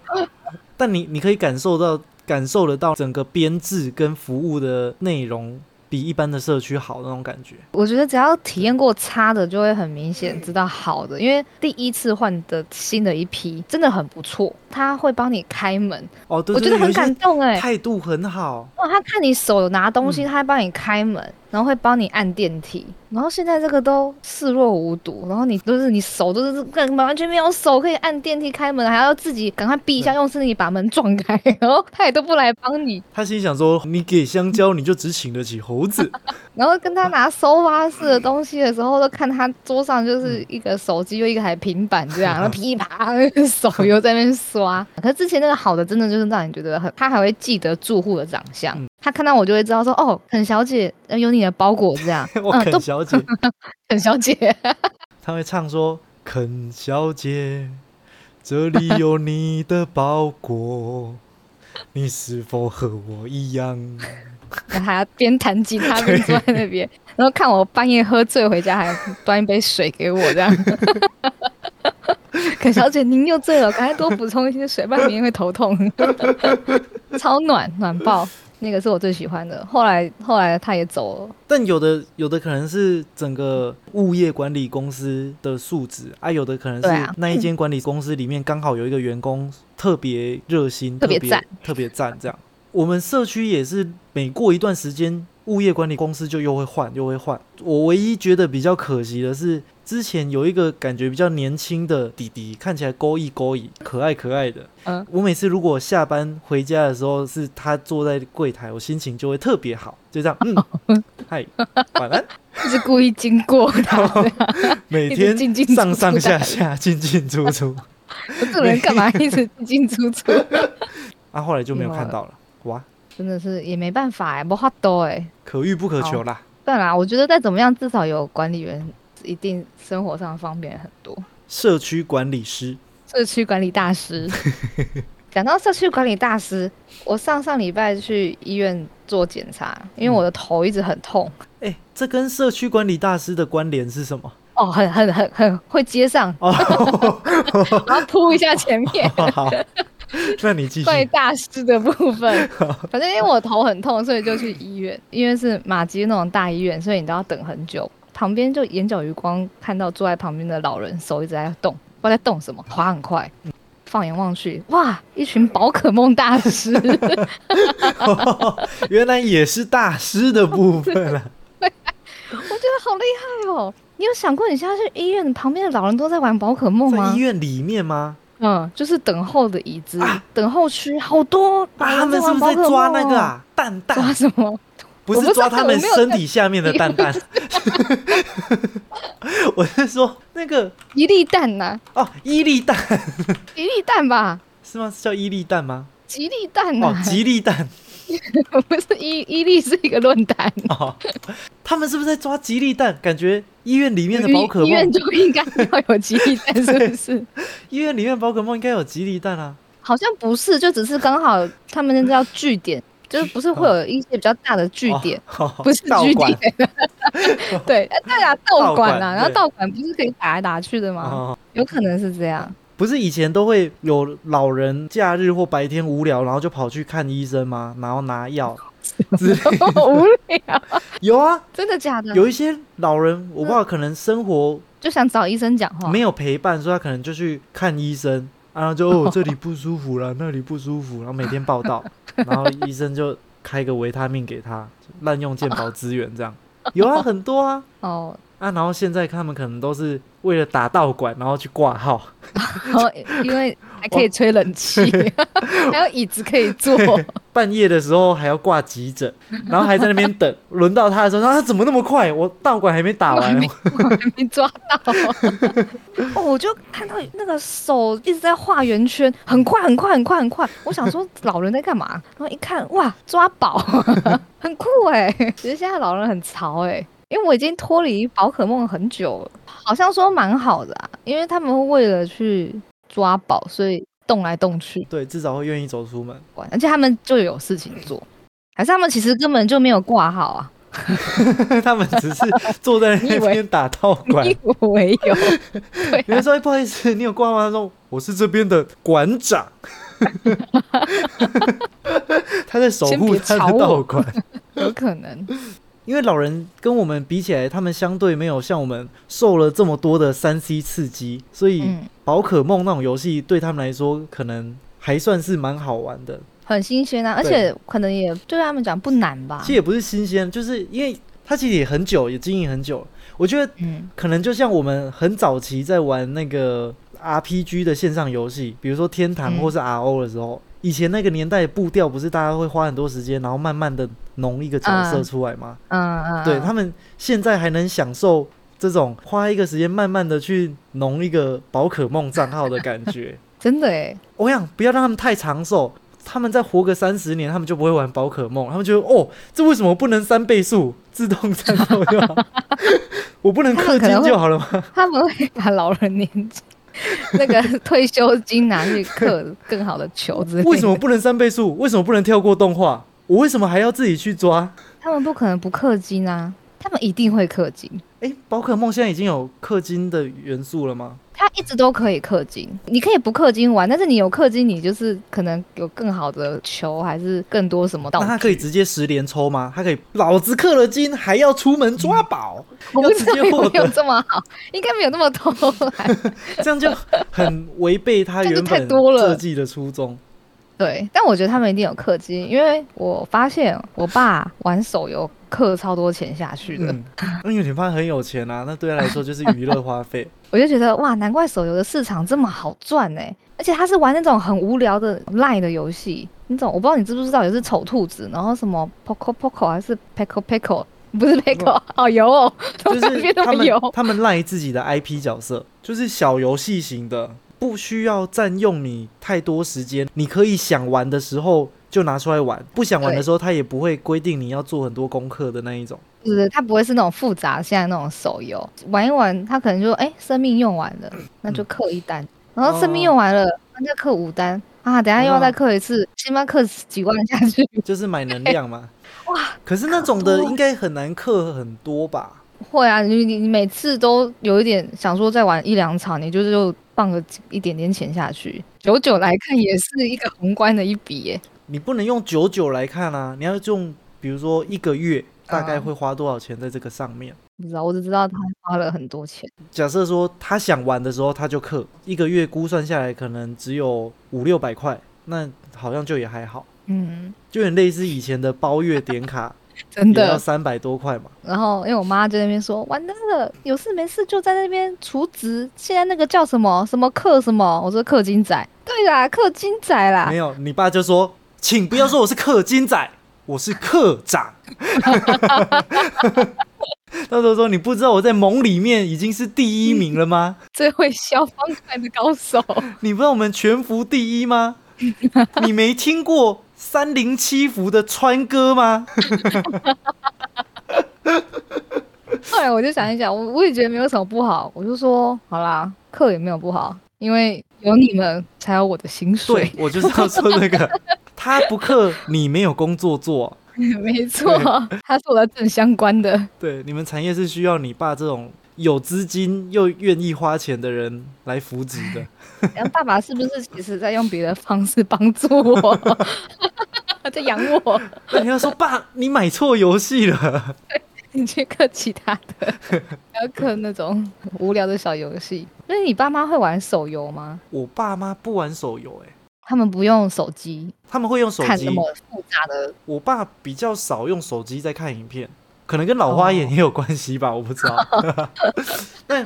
[SPEAKER 2] 但你你可以感受到感受得到整个编制跟服务的内容比一般的社区好那种感觉。
[SPEAKER 1] 我觉得只要体验过差的，就会很明显知道好的，因为第一次换的新的一批真的很不错，他会帮你开门，
[SPEAKER 2] 哦，对对对，
[SPEAKER 1] 我觉得很感动哎。
[SPEAKER 2] 态度很好。
[SPEAKER 1] 哇，他看你手拿东西，
[SPEAKER 2] 嗯
[SPEAKER 1] 他还帮你开门，然后会帮你按电梯，然后现在这个都视若无睹，然后你都是你手都是完全没有手可以按电梯开门，还要自己赶快逼一下，用身体把门撞开，然后他也都不来帮你，
[SPEAKER 2] 他心想说：“你给香蕉，你就只请得起猴子。
[SPEAKER 1] 然后跟他拿收发室的东西的时候，都看他桌上就是一个手机又一个台平板这样，然后噼啪那个手又在那边刷。可是之前那个好的，真的就是让你觉得很，他还会记得住户的长相，
[SPEAKER 2] 嗯。
[SPEAKER 1] 他看到我就会知道说，哦，肯小姐呃有你的包裹这样，”
[SPEAKER 2] 肯小姐，
[SPEAKER 1] 肯小姐，
[SPEAKER 2] 他会唱说：“肯小姐，这里有你的包裹，你是否和我一样？”
[SPEAKER 1] 然后还要边弹吉他边坐在那边，然后看我半夜喝醉回家，还端一杯水给我这样。可小姐，您又醉了，赶快多补充一些水，不然明天会头痛。超暖暖爆，那个是我最喜欢的。后来后来他也走了，
[SPEAKER 2] 但有的有的可能是整个物业管理公司的素质啊，有的可能是那一间管理公司里面刚好有一个员工特别热心、
[SPEAKER 1] 特别赞、
[SPEAKER 2] 特别赞这样。我们社区也是每过一段时间，物业管理公司就又会换，又会换。我唯一觉得比较可惜的是，之前有一个感觉比较年轻的弟弟，看起来勾一勾一，可爱可爱的。
[SPEAKER 1] 嗯，
[SPEAKER 2] 我每次如果下班回家的时候是他坐在柜台，我心情就会特别好，就这样，嗯，嗨，晚安。
[SPEAKER 1] 是故意经过他。
[SPEAKER 2] 每天
[SPEAKER 1] 进进出出
[SPEAKER 2] 上上下下，进进出出，
[SPEAKER 1] 我 这个人干嘛一直进进出出？
[SPEAKER 2] 啊，后来就没有看到了，哇，
[SPEAKER 1] 真的是也没办法哎，不好多哎。
[SPEAKER 2] 可遇不可求啦。
[SPEAKER 1] 对啦，我觉得再怎么样，至少有管理员，一定生活上方便很多。
[SPEAKER 2] 社区管理师，
[SPEAKER 1] 社区管理大师。讲到社区管理大师，我上上礼拜去医院做检查，因为我的头一直很痛。
[SPEAKER 2] 哎、这跟社区管理大师的关联是什么？
[SPEAKER 1] 哦，很很很很会接上，
[SPEAKER 2] 哦，
[SPEAKER 1] 然后扑一下前面。
[SPEAKER 2] 好，那你继续。
[SPEAKER 1] 关于大师的部分，反正因为我头很痛，所以就去医院。医院是马街那种大医院，所以你都要等很久。旁边就眼角余光看到坐在旁边的老人手一直在动，不知道在动什么，滑很快。放眼望去，哇，一群宝可梦大师，
[SPEAKER 2] 原来也是大师的部分啊。
[SPEAKER 1] 我觉得好厉害哦！你有想过，你现在去医院旁边的老人都在玩宝可梦吗
[SPEAKER 2] 在医？院里面吗？
[SPEAKER 1] 嗯，就是等候的椅子，
[SPEAKER 2] 啊
[SPEAKER 1] 等候区好多
[SPEAKER 2] 啊，他们是不是在抓那个？啊蛋蛋抓？
[SPEAKER 1] 什么？
[SPEAKER 2] 不是抓他们身体下面的蛋蛋。我是说那个
[SPEAKER 1] 伊利蛋呐、
[SPEAKER 2] 哦，伊利蛋
[SPEAKER 1] 伊利蛋吧，
[SPEAKER 2] 是吗？是叫伊利蛋吗？
[SPEAKER 1] 吉利蛋啊、
[SPEAKER 2] 哦，吉利蛋。
[SPEAKER 1] 不是伊伊利是一个论坛，
[SPEAKER 2] 哦，他们是不是在抓吉利蛋？感觉医院里面的宝可梦
[SPEAKER 1] 医院
[SPEAKER 2] 梦，
[SPEAKER 1] 就应该要有吉利蛋，是不是？
[SPEAKER 2] 医院里面宝可梦应该有吉利蛋啊。
[SPEAKER 1] 好像不是，就只是刚好他们那叫据点，就是不是会有一些比较大的据点。
[SPEAKER 2] 哦，
[SPEAKER 1] 不是据点，对，哎对啊，道馆啊，然后道馆不是可以打来打去的吗？
[SPEAKER 2] 哦，
[SPEAKER 1] 有可能是这样，
[SPEAKER 2] 不是以前都会有老人假日或白天无聊，然后就跑去看医生吗？然后拿药 之类的。
[SPEAKER 1] 无聊，
[SPEAKER 2] 有啊，
[SPEAKER 1] 真的假的？
[SPEAKER 2] 有一些老人，我不知道，可能生活
[SPEAKER 1] 就想找医生讲话，
[SPEAKER 2] 没有陪伴，所以他可能就去看医生，然后就哦 这里不舒服了，那里不舒服，然后每天报道，然后医生就开个维他命给他，滥用健保资源这样。有啊，很多啊
[SPEAKER 1] 哦，
[SPEAKER 2] 啊，然后现在他们可能都是为了打道馆，然后去挂号。
[SPEAKER 1] 然后因为还可以吹冷气，还有椅子可以坐，
[SPEAKER 2] 半夜的时候还要挂急诊，然后还在那边等，轮到他的时候，他怎么那么快？我道馆还没打完，
[SPEAKER 1] 我还没抓到。哦，我就看到那个手一直在画圆圈，很快很快很快很快。我想说老人在干嘛？然后一看，哇，抓宝，很酷哎。其实现在老人很潮哎，因为我已经脱离宝可梦很久了，好像说蛮好的啊，因为他们为了去抓宝，所以动来动去。
[SPEAKER 2] 对，至少会愿意走出门。
[SPEAKER 1] 管，而且他们就有事情做，还是他们其实根本就没有挂号啊？
[SPEAKER 2] 他们只是 坐在那边打道馆。
[SPEAKER 1] 你以为有？对啊，
[SPEAKER 2] 有人说、哎不好意思，你有挂吗？他说我是这边的馆长，他在守护他的道馆。
[SPEAKER 1] 有可能。
[SPEAKER 2] 因为老人跟我们比起来，他们相对没有像我们受了这么多的三 C 刺激，所以
[SPEAKER 1] 嗯，
[SPEAKER 2] 宝可梦那种游戏对他们来说，可能还算是蛮好玩的。
[SPEAKER 1] 很新鲜啊，而且可能也对他们讲不难吧
[SPEAKER 2] 其实。也不是新鲜，就是因为它其实也很久，也经营很久了。我觉得
[SPEAKER 1] 嗯
[SPEAKER 2] 可能就像我们很早期在玩那个 RPG 的线上游戏，比如说天堂
[SPEAKER 1] 嗯
[SPEAKER 2] 或是 RO 的时候，以前那个年代步调不是大家会花很多时间，然后慢慢的弄一个角色
[SPEAKER 1] 嗯
[SPEAKER 2] 出来吗？
[SPEAKER 1] 嗯嗯，
[SPEAKER 2] 对他们现在还能享受这种花一个时间慢慢的去弄一个宝可梦账号的感觉。
[SPEAKER 1] 真的哎，
[SPEAKER 2] 我想不要让他们太长寿，他们再活个三十年，他们就不会玩宝可梦。他们觉得哦，这为什么不能三倍速自动战斗就好？我不能氪金就好了吗？
[SPEAKER 1] 他们会把老人年金 那个 退休金拿去刻 更好的球之类的。
[SPEAKER 2] 为什么不能三倍速？为什么不能跳过动画？我为什么还要自己去抓？
[SPEAKER 1] 他们不可能不氪金啊？他们一定会氪金，
[SPEAKER 2] 诶，宝可梦现在已经有氪金的元素了吗？
[SPEAKER 1] 它一直都可以氪金。你可以不氪金玩，但是你有氪金，你就是可能有更好的球，还是更多什么道具。
[SPEAKER 2] 那他可以直接十连抽吗？他可以，老子氪了金还要出门抓宝，
[SPEAKER 1] 我不知道
[SPEAKER 2] 要直
[SPEAKER 1] 有没有这么好，应该没有那么偷懒。
[SPEAKER 2] 这样就很违背他原本设计的初衷。
[SPEAKER 1] 对，但我觉得他们一定有氪金，因为我发现我爸玩手游氪超多钱下去的，
[SPEAKER 2] 嗯，那因为你爸很有钱啊，那对他来说就是娱乐花费。
[SPEAKER 1] 我就觉得哇，难怪手游的市场这么好赚呢、而且他是玩那种很无聊的赖的游戏，那种我不知道你知不知道，也是丑兔子，然后什么 Poco Poco 还是 Peco Peco，不是 Peco，好油哦，
[SPEAKER 2] 就是他们？他们赖自己的 IP 角色，就是小游戏型的，不需要占用你太多时间，你可以想玩的时候就拿出来玩，不想玩的时候他也不会规定你要做很多功课的那一种。
[SPEAKER 1] 就是它不会是那种复杂，现在那种手游玩一玩，他可能就哎、生命用完了，那就氪一单，然后生命用完了，那再氪五单啊，等下又要再氪一次，起码氪几万下去。
[SPEAKER 2] 就是买能量嘛。
[SPEAKER 1] 哇！
[SPEAKER 2] 可是那种的应该很难氪很多吧？
[SPEAKER 1] 会啊，你你你每次都有一点想说再玩一两场，你就是就放个一点点钱下去，九九来看也是一个宏观的一笔耶。
[SPEAKER 2] 你不能用九九来看啊，你要用比如说一个月大概
[SPEAKER 1] 嗯
[SPEAKER 2] 会花多少钱在这个上面。
[SPEAKER 1] 不知道，我只知道他花了很多钱。
[SPEAKER 2] 假设说他想玩的时候他就氪，一个月估算下来可能只有五六百块，那好像就也还好，
[SPEAKER 1] 嗯，
[SPEAKER 2] 就有点类似以前的包月点卡，
[SPEAKER 1] 真的。
[SPEAKER 2] 也要三百多块嘛。
[SPEAKER 1] 然后因为我妈在那边说，完蛋了，有事没事就在那边储值。现在那个叫什么什么氪什么？我说氪金仔。对啦，氪金仔啦
[SPEAKER 2] 没。有，你爸就说，请不要说我是氪金仔，我是课长。到时候说你不知道我在盟里面已经是第一名了吗？
[SPEAKER 1] 最会消方块的高手。
[SPEAKER 2] 你不知道我们全服第一吗？你没听过三零七服的川哥吗？
[SPEAKER 1] 后来我就想一想，我我也觉得没有什么不好，我就说好啦，课也没有不好，因为有你们才有我的薪水
[SPEAKER 2] 对。我就是要说那个，他不课，你没有工作做。
[SPEAKER 1] 没错，他是我的正相关的。
[SPEAKER 2] 对，你们产业是需要你爸这种有资金又愿意花钱的人来扶植的。
[SPEAKER 1] 然后爸爸是不是其实在用别的方式帮助我，在养我？
[SPEAKER 2] 那你要说爸，你买错游戏了。
[SPEAKER 1] 你去氪其他的，不 要氪那种无聊的小游戏。那你爸妈会玩手游吗？
[SPEAKER 2] 我爸妈不玩手游、欸，
[SPEAKER 1] 他们不用手机
[SPEAKER 2] 他们会用手机
[SPEAKER 1] 看那。么复杂的，
[SPEAKER 2] 我爸比较少用手机在看影片，可能跟老花眼也有关系吧，我不知道。但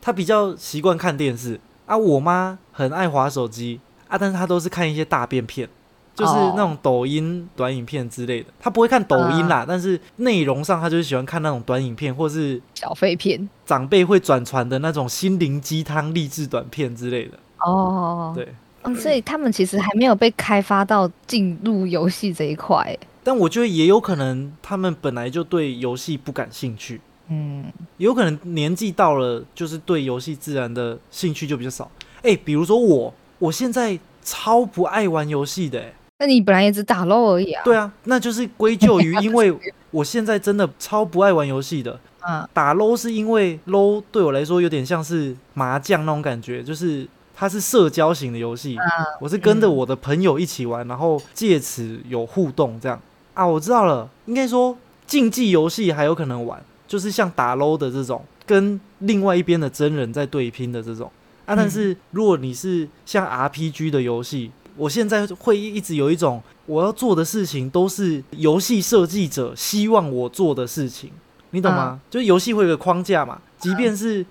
[SPEAKER 2] 他比较习惯看电视啊。我妈很爱滑手机啊，但是她都是看一些大便片，就是
[SPEAKER 1] 哦
[SPEAKER 2] 那种抖音短影片之类的。她不会看抖音啦，但是内容上她就是喜欢看那种短影片，或是
[SPEAKER 1] 小废片。
[SPEAKER 2] 长辈会转传的那种心灵鸡汤励志短片之类的。
[SPEAKER 1] 哦，
[SPEAKER 2] 对，
[SPEAKER 1] 嗯，所以他们其实还没有被开发到进入游戏这一块。
[SPEAKER 2] 但我觉得也有可能他们本来就对游戏不感兴趣。
[SPEAKER 1] 嗯，
[SPEAKER 2] 有可能年纪到了，就是对游戏自然的兴趣就比较少。哎、比如说我，我现在超不爱玩游戏的、欸。
[SPEAKER 1] 那你本来也只打 LO 而已啊。
[SPEAKER 2] 对啊，那就是归咎于因为我现在真的超不爱玩游戏的。
[SPEAKER 1] 嗯，
[SPEAKER 2] 打 LO 是因为 LO 对我来说有点像是麻将那种感觉，就是它是社交型的游戏。我是跟着我的朋友一起玩，然后借此有互动这样啊。我知道了，应该说竞技游戏还有可能玩，就是像打 LO 的这种，跟另外一边的真人在对拼的这种啊。但是如果你是像 RPG 的游戏，我现在会一直有一种我要做的事情都是游戏设计者希望我做的事情，你懂吗？就是游戏会有个框架嘛，即便是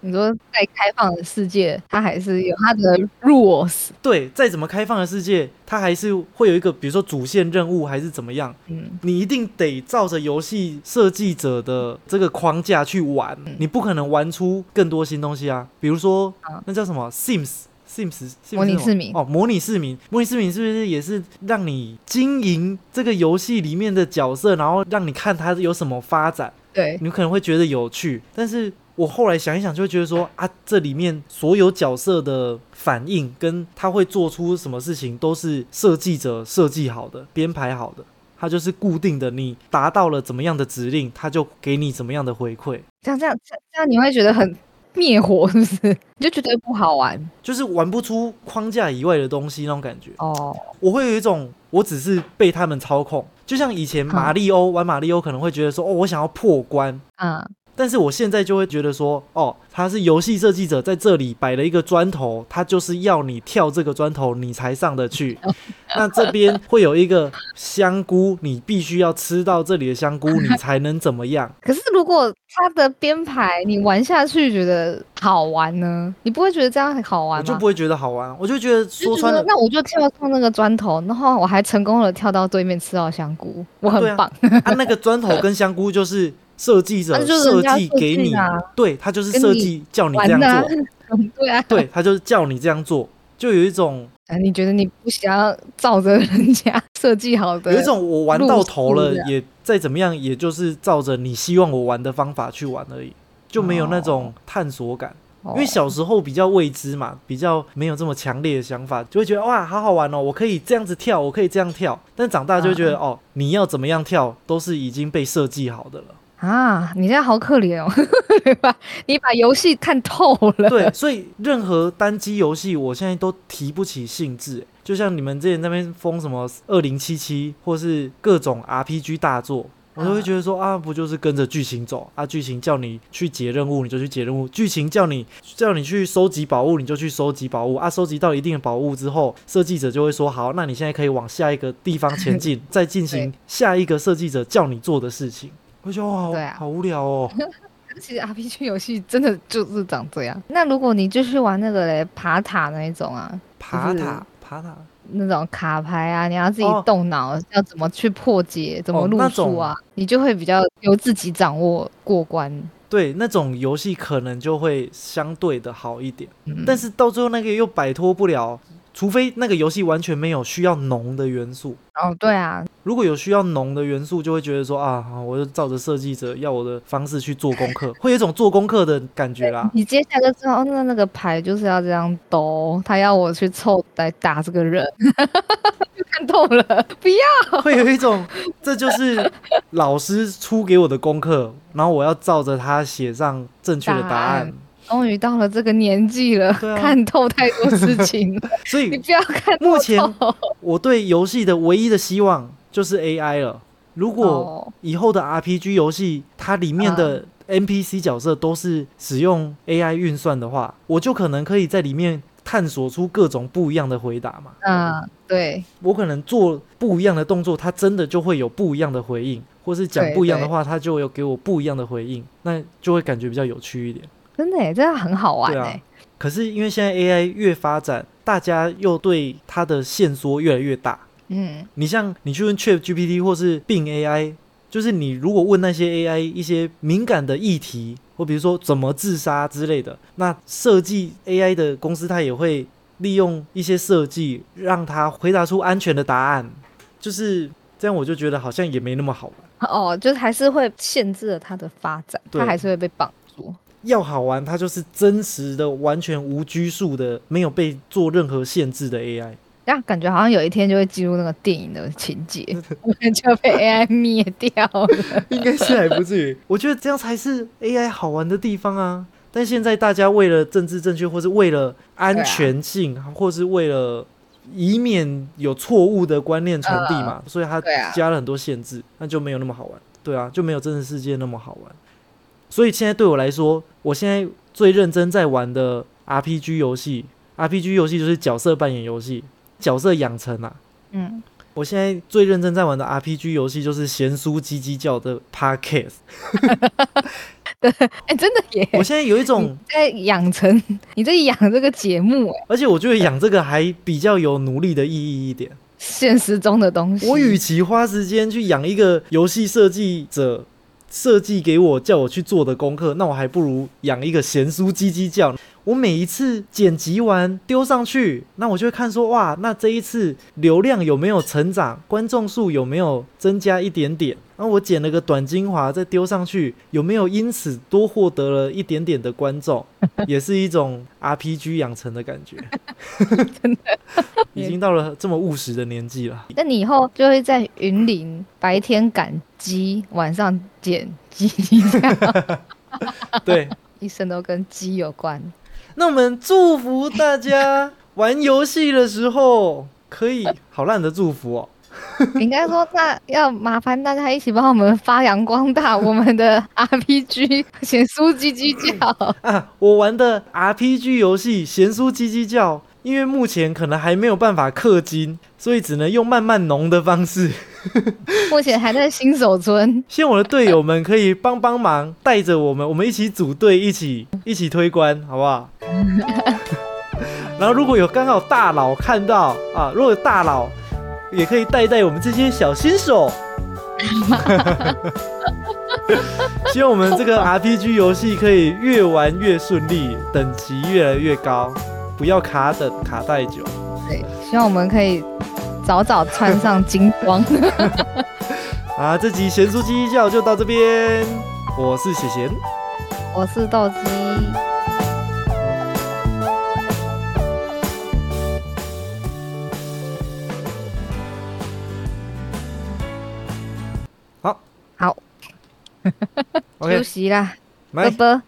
[SPEAKER 1] 你说在开放的世界，它还是有它的 rules。
[SPEAKER 2] 对，再怎么开放的世界，它还是会有一个，比如说主线任务还是怎么样，
[SPEAKER 1] 嗯，
[SPEAKER 2] 你一定得照着游戏设计者的这个框架去玩，你不可能玩出更多新东西啊。比如说
[SPEAKER 1] 啊
[SPEAKER 2] 那叫什么 Sims。Sims
[SPEAKER 1] 模拟市民
[SPEAKER 2] 哦，模拟市民，模拟市民是不是也是让你经营这个游戏里面的角色，然后让你看它有什么发展？
[SPEAKER 1] 对，
[SPEAKER 2] 你可能会觉得有趣，但是我后来想一想，就会觉得说啊，这里面所有角色的反应跟他会做出什么事情，都是设计者设计好的、编排好的，它就是固定的。你达到了怎么样的指令，他就给你怎么样的回馈，
[SPEAKER 1] 这样这样这样这样你会觉得很灭火，是不是？你就觉得不好玩
[SPEAKER 2] 就是玩不出框架以外的东西那种感觉。
[SPEAKER 1] 哦。
[SPEAKER 2] 我会有一种，我只是被他们操控，就像以前马里欧玩马里欧可能会觉得说，哦，我想要破关，
[SPEAKER 1] 嗯，
[SPEAKER 2] 但是我现在就会觉得说，哦，他是游戏设计者在这里摆了一个砖头，他就是要你跳这个砖头，你才上得去。那这边会有一个香菇，你必须要吃到这里的香菇，你才能怎么样？
[SPEAKER 1] 可是如果他的编排你玩下去觉得好玩呢，你不会觉得这样很好玩吗？
[SPEAKER 2] 就不会觉得好玩，我就觉得说穿了，
[SPEAKER 1] 那我就跳上那个砖头，然后我还成功的跳到对面吃到香菇，我很棒。
[SPEAKER 2] 啊，那个砖头跟香菇就是设计者设计给你
[SPEAKER 1] 啊，
[SPEAKER 2] 对他就是设计叫你这样做，
[SPEAKER 1] 对啊，
[SPEAKER 2] 对他就是叫你这样做，就有一种
[SPEAKER 1] 啊，你觉得你不想要照着人家设计好的？
[SPEAKER 2] 有一种我玩到头了也再怎么样，也就是照着你希望我玩的方法去玩而已，就没有那种探索感。
[SPEAKER 1] 哦，
[SPEAKER 2] 因为小时候比较未知嘛，比较没有这么强烈的想法，就会觉得哇，好好玩哦，我可以这样子跳，我可以这样跳。但长大就会觉得、哦，你要怎么样跳，都是已经被设计好的了。
[SPEAKER 1] 啊，你现在好可怜哦，对吧？你把游戏看透了。
[SPEAKER 2] 对，所以任何单机游戏，我现在都提不起兴致。就像你们之前那边封什么二零七七，或是各种 RPG 大作，我都会觉得说啊，不就是跟着剧情走啊？剧情叫你去解任务，你就去解任务；剧情叫你叫你去收集宝物，你就去收集宝物啊。收集到一定的宝物之后，设计者就会说好，那你现在可以往下一个地方前进，再进行下一个设计者叫你做的事情。我觉得哇，好
[SPEAKER 1] 对啊
[SPEAKER 2] 好无聊哦。
[SPEAKER 1] 其实 RPG 游戏真的就是长这样。那如果你就是玩那个嘞爬塔那一种啊，
[SPEAKER 2] 爬塔，爬塔。
[SPEAKER 1] 那种卡牌啊，你要自己
[SPEAKER 2] 哦
[SPEAKER 1] 动脑，要怎么去破解，怎么
[SPEAKER 2] 哦
[SPEAKER 1] 路
[SPEAKER 2] 那种
[SPEAKER 1] 数啊，你就会比较由自己掌握过关。
[SPEAKER 2] 对，那种游戏可能就会相对的好一点，
[SPEAKER 1] 嗯，
[SPEAKER 2] 但是到最后那个又摆脱不了，除非那个游戏完全没有需要浓的元素。
[SPEAKER 1] 哦，对啊，
[SPEAKER 2] 如果有需要浓的元素，就会觉得说啊，我就照着设计者要我的方式去做功课，会有一种做功课的感觉啦。
[SPEAKER 1] 你接下来就知道，哦那那个牌就是要这样抖，他要我去凑来打这个人，就 看透了，不要。
[SPEAKER 2] 会有一种，这就是老师出给我的功课，然后我要照着他写上正确的答案。
[SPEAKER 1] 终于到了这个年纪了，
[SPEAKER 2] 啊。
[SPEAKER 1] 看透太多事情了，
[SPEAKER 2] 所以
[SPEAKER 1] 你不要看透。
[SPEAKER 2] 目前我对游戏的唯一的希望就是 AI 了。如果
[SPEAKER 1] 哦。
[SPEAKER 2] 以后的 RPG 游戏，它里面的 NPC 角色都是使用 AI 运算的话，我就可能可以在里面探索出各种不一样的回答嘛。
[SPEAKER 1] 嗯，对，
[SPEAKER 2] 我可能做不一样的动作，它真的就会有不一样的回应，或是讲不一样的话，它就有给我不一样的回应，那就会感觉比较有趣一点。
[SPEAKER 1] 真的耶，这样很好玩
[SPEAKER 2] 对啊
[SPEAKER 1] 哎。
[SPEAKER 2] 可是因为现在 AI 越发展，大家又对它的限缩越来越大。
[SPEAKER 1] 嗯，
[SPEAKER 2] 你像你去问 Chat GPT 或是 Bing AI，就是你如果问那些 AI 一些敏感的议题，或比如说怎么自杀之类的，那设计 AI 的公司它也会利用一些设计，让它回答出安全的答案。就是这样，我就觉得好像也没那么好玩。
[SPEAKER 1] 哦，就是还是会限制了它的发展，它还是会被绑住。
[SPEAKER 2] 要好玩，它就是真实的、完全无拘束的，没有被做任何限制的 AI。
[SPEAKER 1] 这样感觉好像有一天就会进入那个电影的情节，我们就被 AI 灭掉了。
[SPEAKER 2] 应该是还不至于。我觉得这样才是 AI 好玩的地方啊！但现在大家为了政治正确，或是为了安全性，或是为了以免有错误的观念传递嘛，所以它加了很多限制，那就没有那么好玩。对啊，就没有真实世界那么好玩。所以现在对我来说，我现在最认真在玩的 RPG 游戏，RPG 游戏就是角色扮演游戏，角色养成啊。
[SPEAKER 1] 嗯，
[SPEAKER 2] 我现在最认真在玩的 RPG 游戏就是咸酥鸡鸡叫的 Podcast。
[SPEAKER 1] 哎、真的耶！
[SPEAKER 2] 我现在有一种
[SPEAKER 1] 你在养成，你在养这个节目，哎，
[SPEAKER 2] 而且我觉得养这个还比较有努力的意义一点。
[SPEAKER 1] 现实中的东西。
[SPEAKER 2] 我与其花时间去养一个游戏设计者设计给我叫我去做的功课，那我还不如养一个咸酥鸡鸡叫。我每一次剪辑完丢上去，那我就会看说，哇，那这一次流量有没有成长，观众数有没有增加一点点？然后我剪了个短精华再丢上去，有没有因此多获得了一点点的观众？也是一种 RPG 养成的感觉。
[SPEAKER 1] 真的，
[SPEAKER 2] 已经到了这么务实的年纪了。
[SPEAKER 1] 那你以后就会在云林白天赶鸡，晚上捡鸡，这样
[SPEAKER 2] 对，
[SPEAKER 1] 一生都跟鸡有关。
[SPEAKER 2] 那我们祝福大家玩游戏的时候可以好烂的祝福哦。
[SPEAKER 1] 应该说，那要麻烦大家一起帮我们发扬光大 我们的 RPG 咸酥鸡鸡叫。
[SPEAKER 2] 啊，我玩的 RPG 游戏《咸酥鸡鸡叫》，因为目前可能还没有办法氪金，所以只能用慢慢浓的方式。
[SPEAKER 1] 目前还在新手村，
[SPEAKER 2] 希望我的队友们可以帮帮忙，带着我们，我们一起组队，一起一起推关，好不好？然后如果有刚好大佬看到啊，如果有大佬也可以带带我们这些小新手。希望我们这个 RPG 游戏可以越玩越顺利，等级越来越高，不要卡等卡太久。
[SPEAKER 1] 对，希望我们可以早早穿上金光。
[SPEAKER 2] 啊，这集咸酥鸡叫就到这边，我是贤贤，
[SPEAKER 1] 我是豆鸡，
[SPEAKER 2] 好
[SPEAKER 1] 好，休息啦，拜。拜。